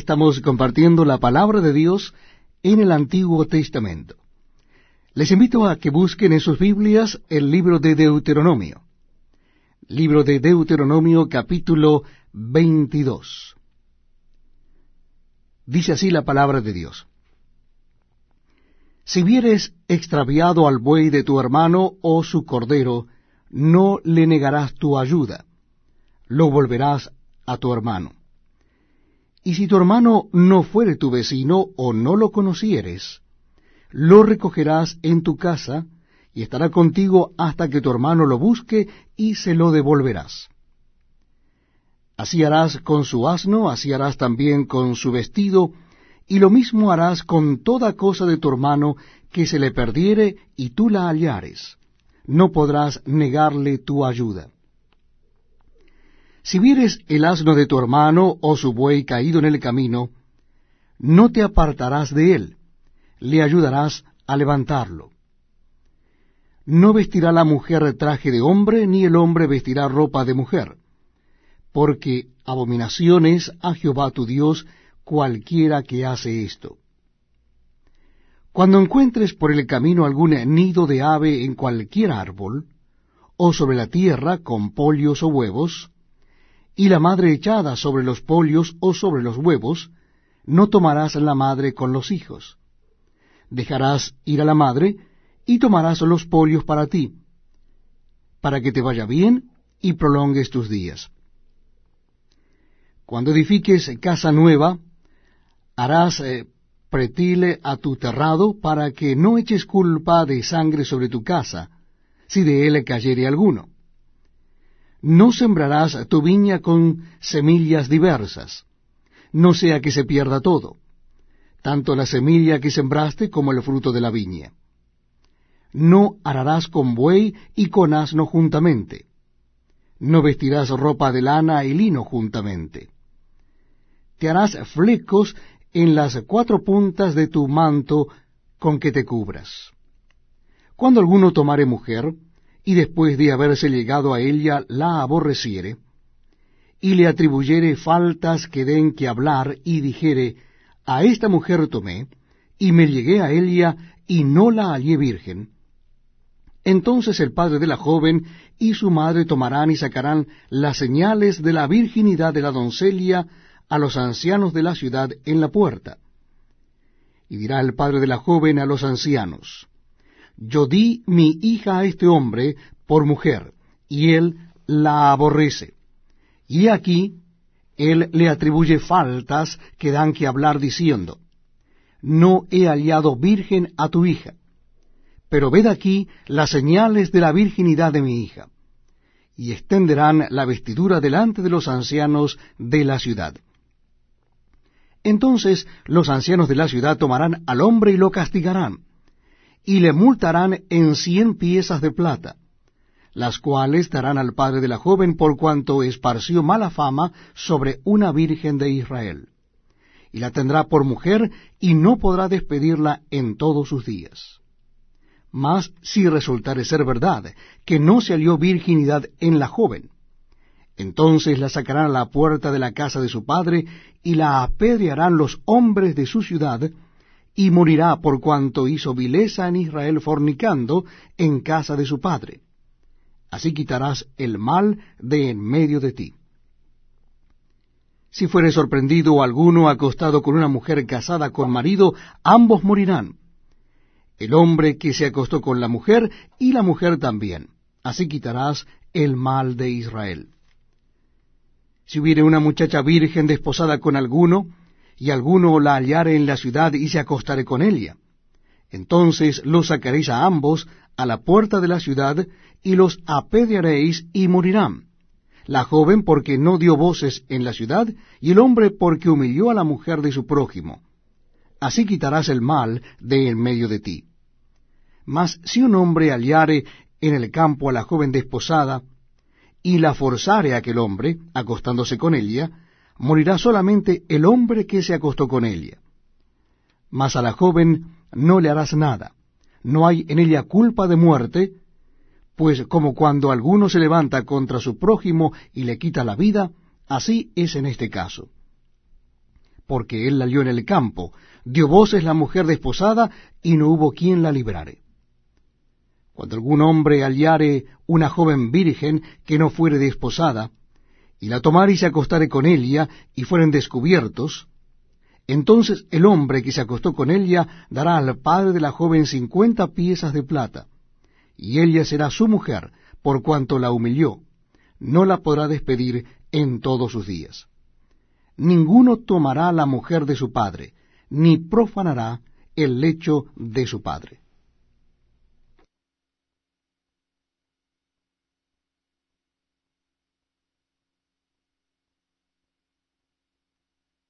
estamos compartiendo la palabra de Dios en el Antiguo Testamento. Les invito a que busquen en sus Biblias el libro de Deuteronomio. Libro de Deuteronomio capítulo 22. Dice así la palabra de Dios. Si vieres extraviado al buey de tu hermano o su cordero, no le negarás tu ayuda, lo volverás a tu hermano. Y si tu hermano no fuere tu vecino o no lo conocieres, lo recogerás en tu casa y estará contigo hasta que tu hermano lo busque y se lo devolverás. Así harás con su asno, así harás también con su vestido, y lo mismo harás con toda cosa de tu hermano que se le perdiere y tú la hallares. No podrás negarle tu ayuda. Si vieres el asno de tu hermano o su buey caído en el camino, no te apartarás de él, le ayudarás a levantarlo. No vestirá la mujer traje de hombre, ni el hombre vestirá ropa de mujer, porque abominaciones a Jehová tu Dios cualquiera que hace esto. Cuando encuentres por el camino algún nido de ave en cualquier árbol, o sobre la tierra con pollos o huevos, y la madre echada sobre los pollos o sobre los huevos, no tomarás la madre con los hijos. Dejarás ir a la madre, y tomarás los pollos para ti, para que te vaya bien y prolongues tus días. Cuando edifiques casa nueva, harás eh, pretile a tu terrado, para que no eches culpa de sangre sobre tu casa, si de él cayere alguno no sembrarás tu viña con semillas diversas, no sea que se pierda todo, tanto la semilla que sembraste como el fruto de la viña. No ararás con buey y con asno juntamente, no vestirás ropa de lana y lino juntamente. Te harás flecos en las cuatro puntas de tu manto con que te cubras. Cuando alguno tomare mujer, y después de haberse llegado a ella la aborreciere, y le atribuyere faltas que den que hablar, y dijere, a esta mujer tomé, y me llegué a ella, y no la hallé virgen, entonces el padre de la joven y su madre tomarán y sacarán las señales de la virginidad de la doncella a los ancianos de la ciudad en la puerta. Y dirá el padre de la joven a los ancianos, yo di mi hija a este hombre por mujer, y él la aborrece. Y aquí él le atribuye faltas que dan que hablar diciendo, no he hallado virgen a tu hija, pero ved aquí las señales de la virginidad de mi hija, y extenderán la vestidura delante de los ancianos de la ciudad. Entonces los ancianos de la ciudad tomarán al hombre y lo castigarán, y le multarán en cien piezas de plata, las cuales darán al padre de la joven por cuanto esparció mala fama sobre una virgen de Israel. Y la tendrá por mujer y no podrá despedirla en todos sus días. Mas si resultare ser verdad que no se halló virginidad en la joven, entonces la sacarán a la puerta de la casa de su padre y la apedrearán los hombres de su ciudad, y morirá por cuanto hizo vileza en Israel fornicando en casa de su padre. Así quitarás el mal de en medio de ti. Si fuere sorprendido alguno acostado con una mujer casada con marido, ambos morirán. El hombre que se acostó con la mujer y la mujer también. Así quitarás el mal de Israel. Si hubiere una muchacha virgen desposada con alguno, y alguno la hallare en la ciudad y se acostare con ella. Entonces los sacaréis a ambos a la puerta de la ciudad y los apedrearéis y morirán. La joven porque no dio voces en la ciudad y el hombre porque humilló a la mujer de su prójimo. Así quitarás el mal de en medio de ti. Mas si un hombre hallare en el campo a la joven desposada y la forzare aquel hombre, acostándose con ella, morirá solamente el hombre que se acostó con ella. Mas a la joven no le harás nada, no hay en ella culpa de muerte, pues como cuando alguno se levanta contra su prójimo y le quita la vida, así es en este caso. porque él la lió en el campo, dio voces la mujer desposada, y no hubo quien la librare. Cuando algún hombre hallare una joven virgen que no fuere desposada, y la tomare y se acostare con ella, y fueren descubiertos, entonces el hombre que se acostó con ella dará al padre de la joven cincuenta piezas de plata, y ella será su mujer, por cuanto la humilló, no la podrá despedir en todos sus días. Ninguno tomará la mujer de su padre, ni profanará el lecho de su padre.